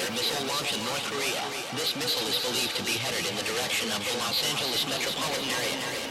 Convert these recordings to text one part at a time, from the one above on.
nuclear missile launch in North Korea. This missile is believed to be headed in the direction of the Los Angeles metropolitan area.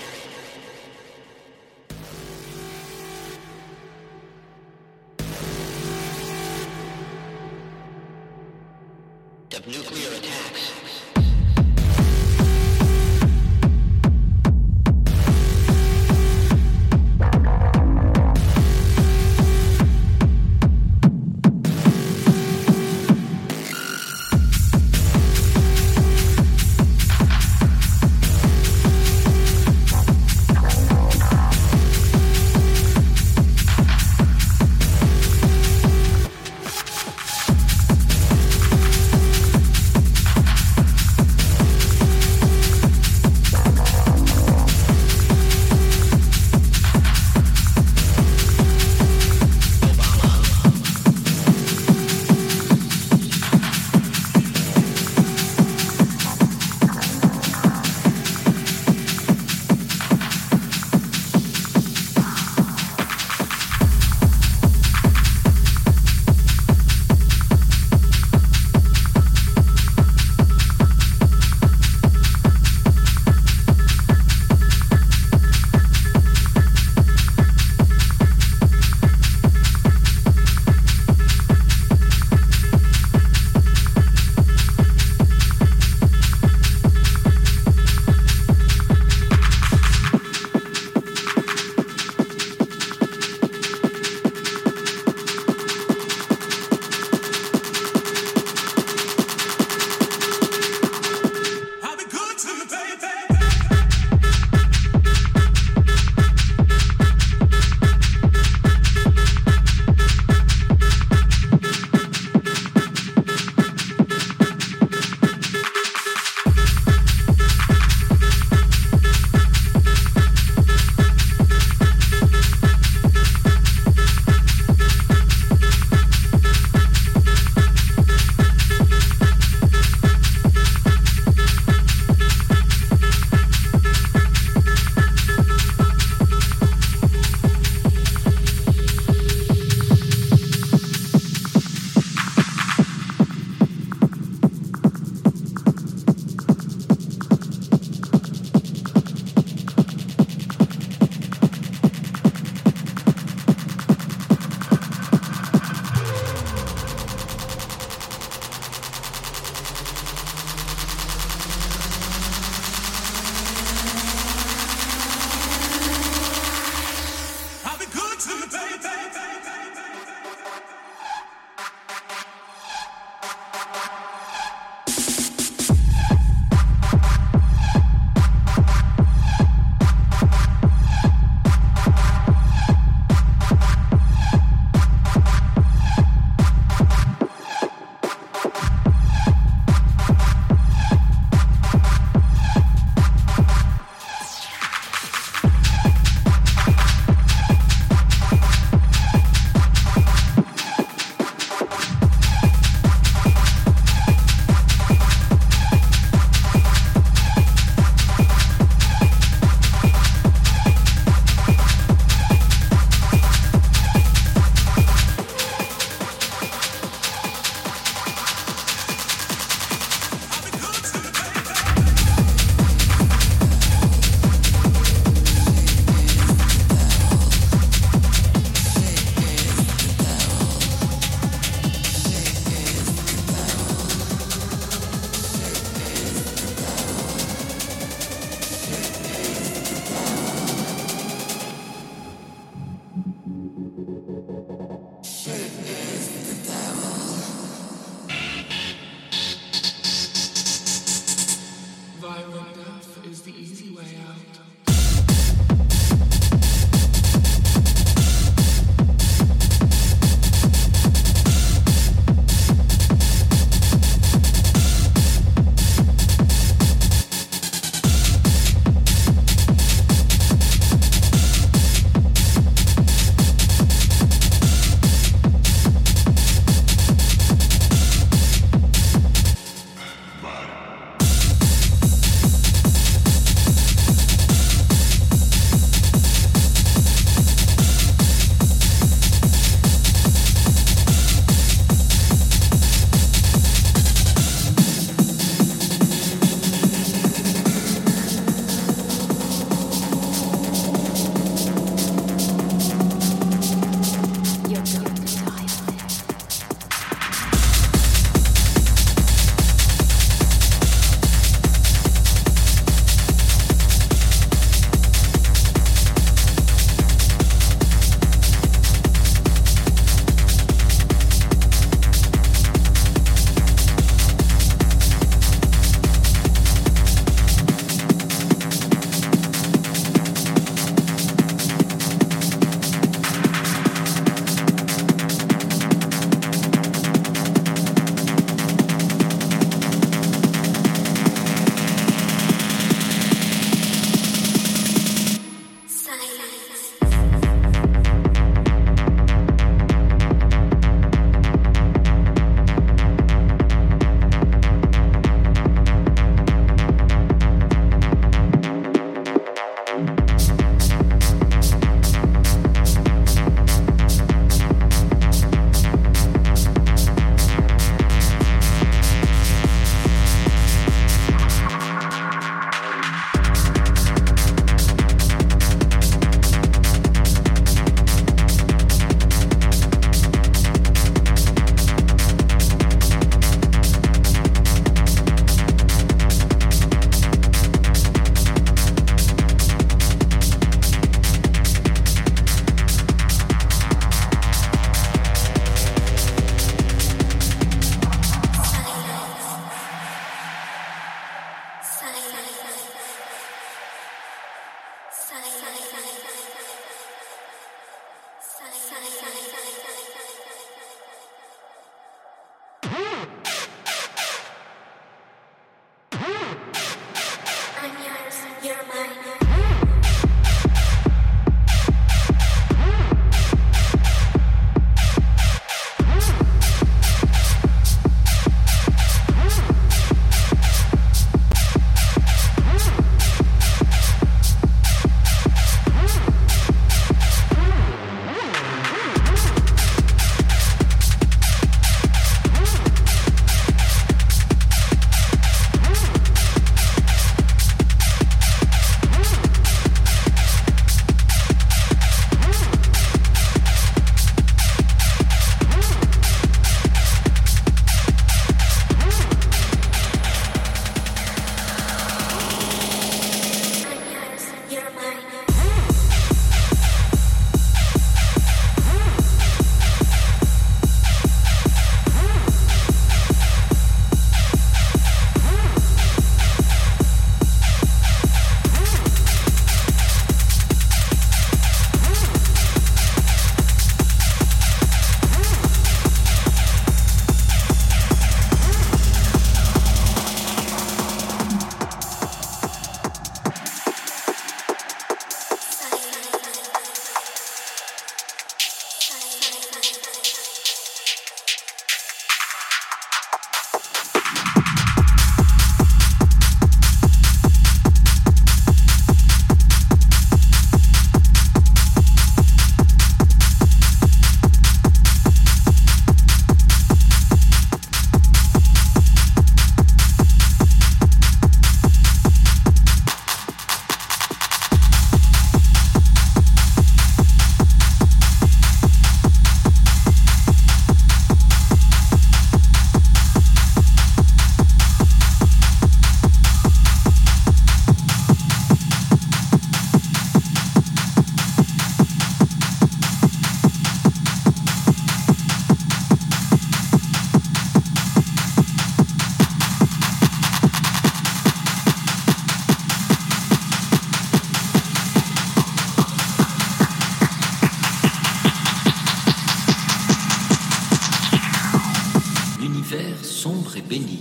Sombre et béni.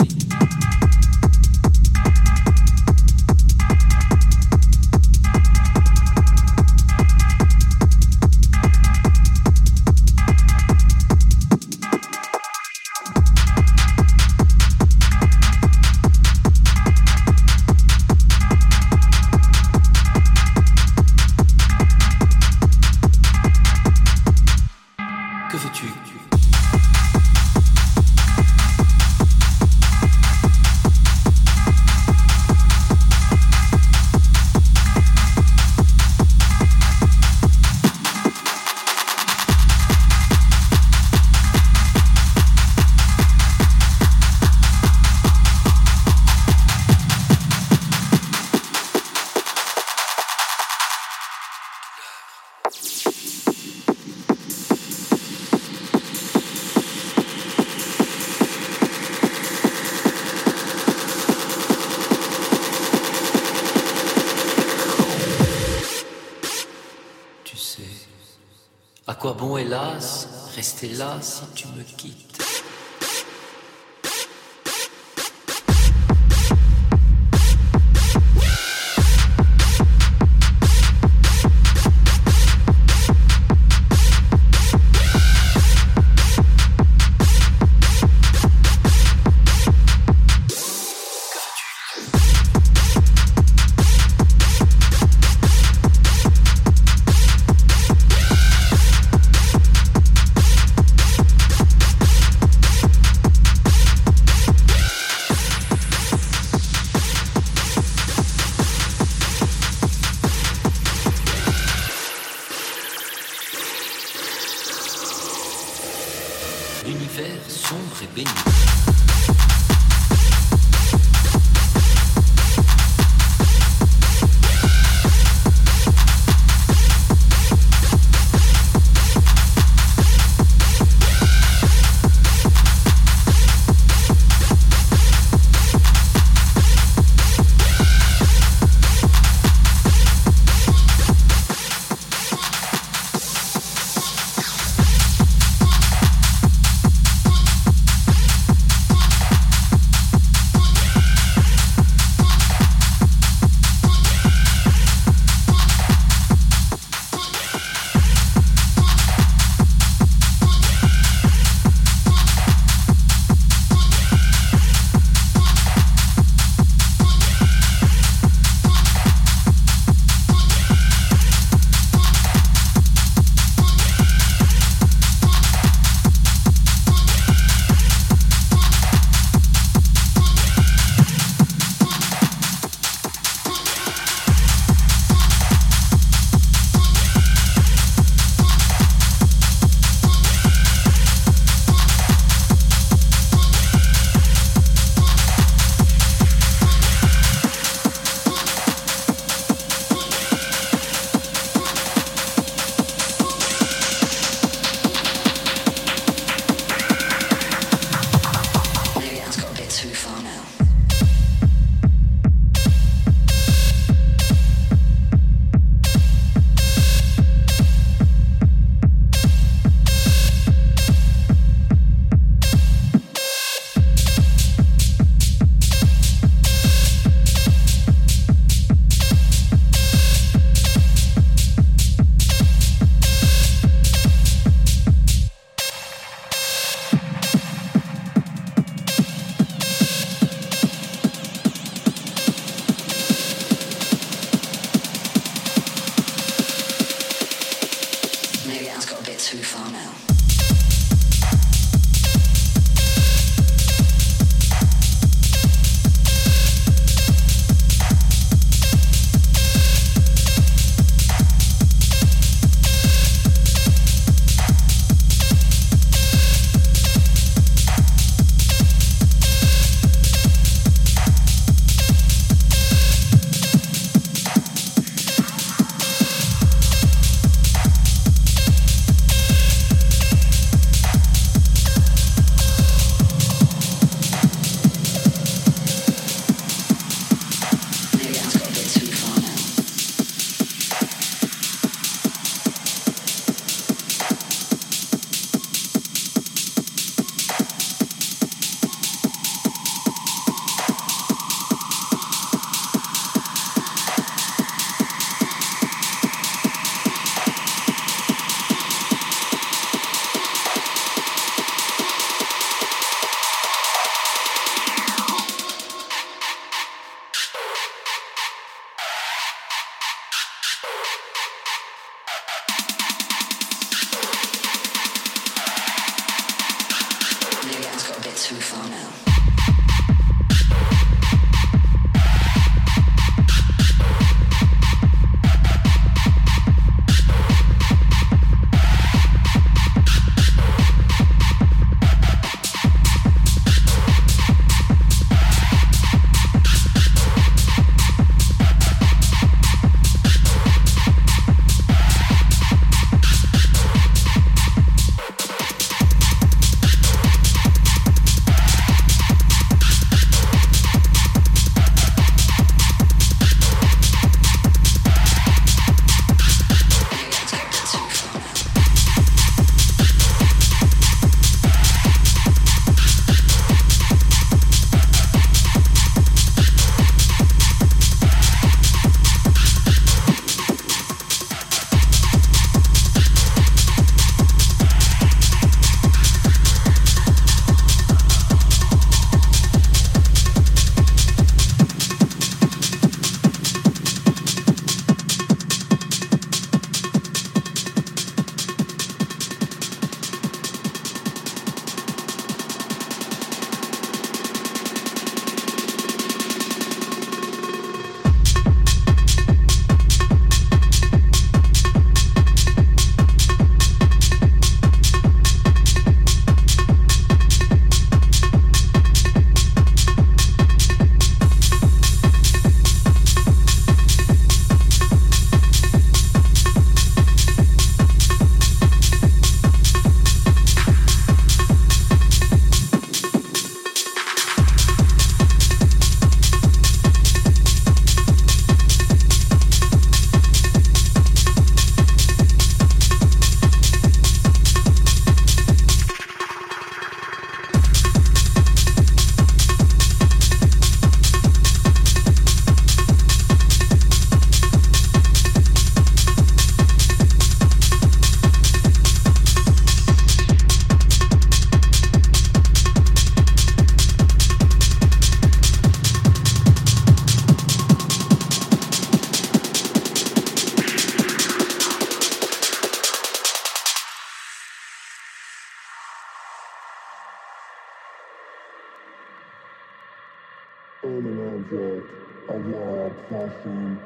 an object of your obsession.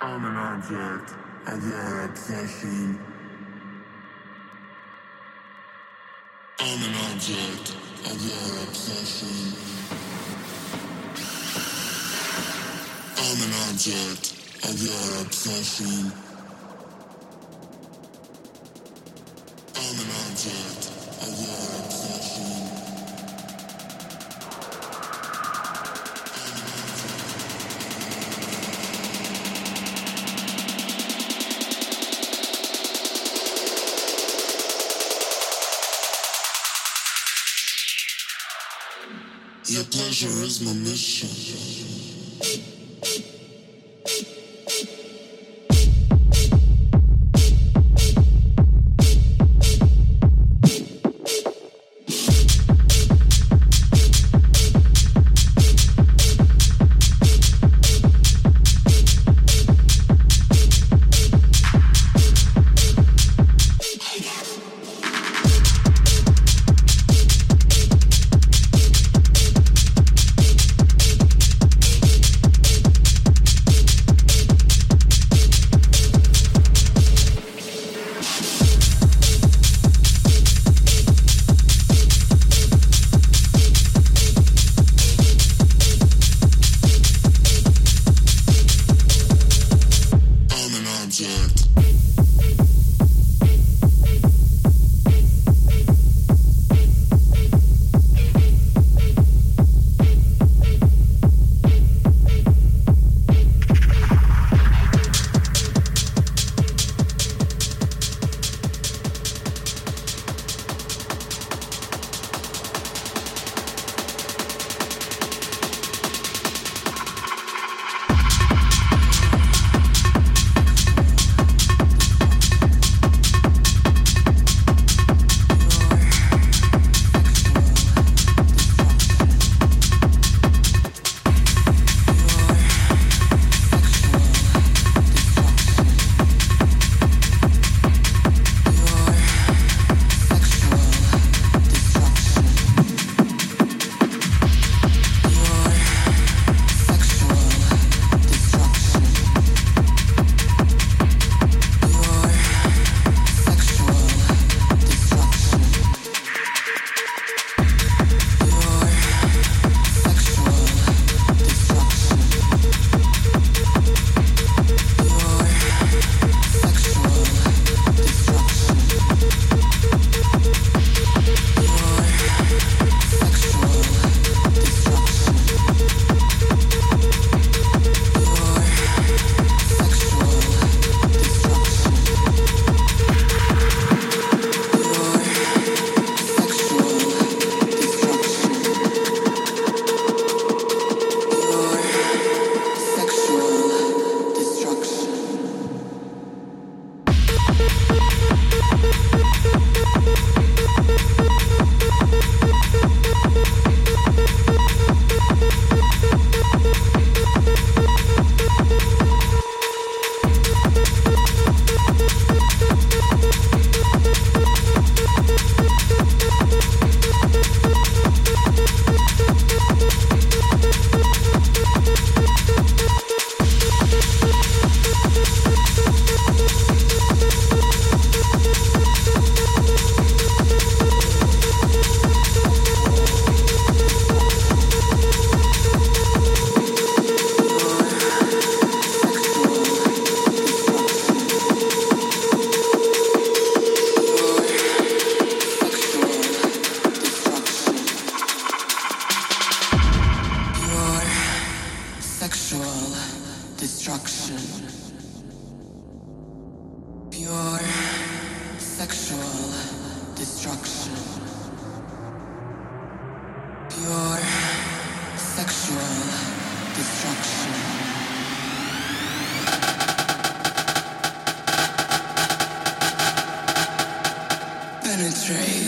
I'm an object of your obsession. I'm an object of your obsession. I'm an object of your obsession. I'm an object of your obsession. my mission. strange.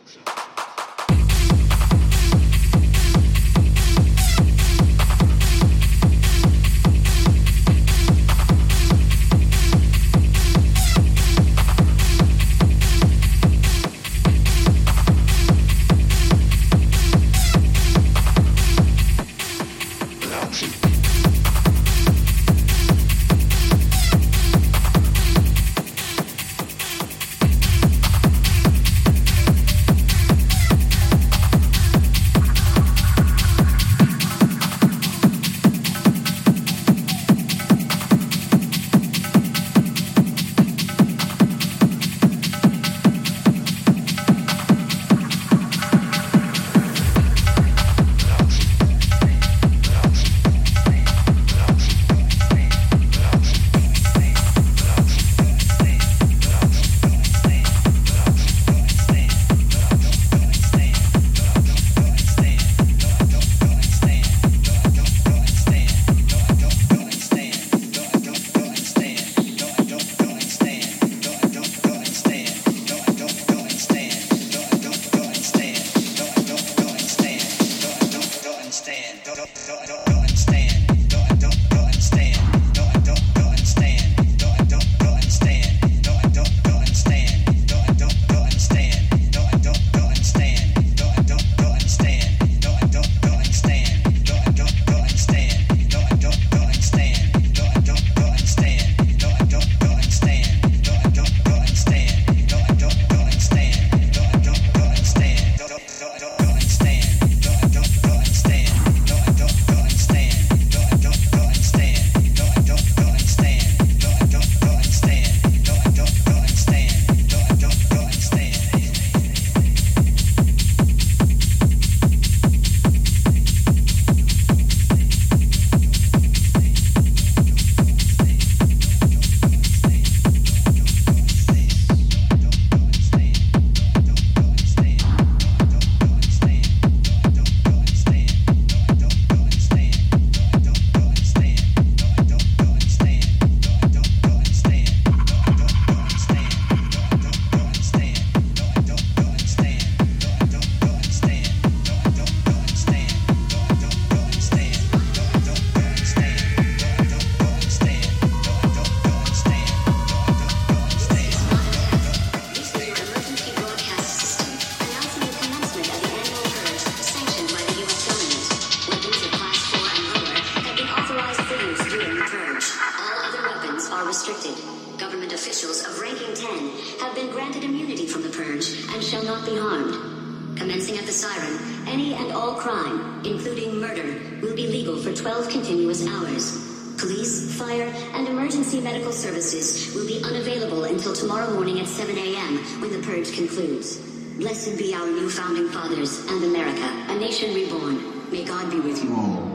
have been granted immunity from the purge and shall not be harmed. Commencing at the siren, any and all crime, including murder, will be legal for 12 continuous hours. Police, fire, and emergency medical services will be unavailable until tomorrow morning at 7 a.m. when the purge concludes. Blessed be our new founding fathers and America, a nation reborn. May God be with you all.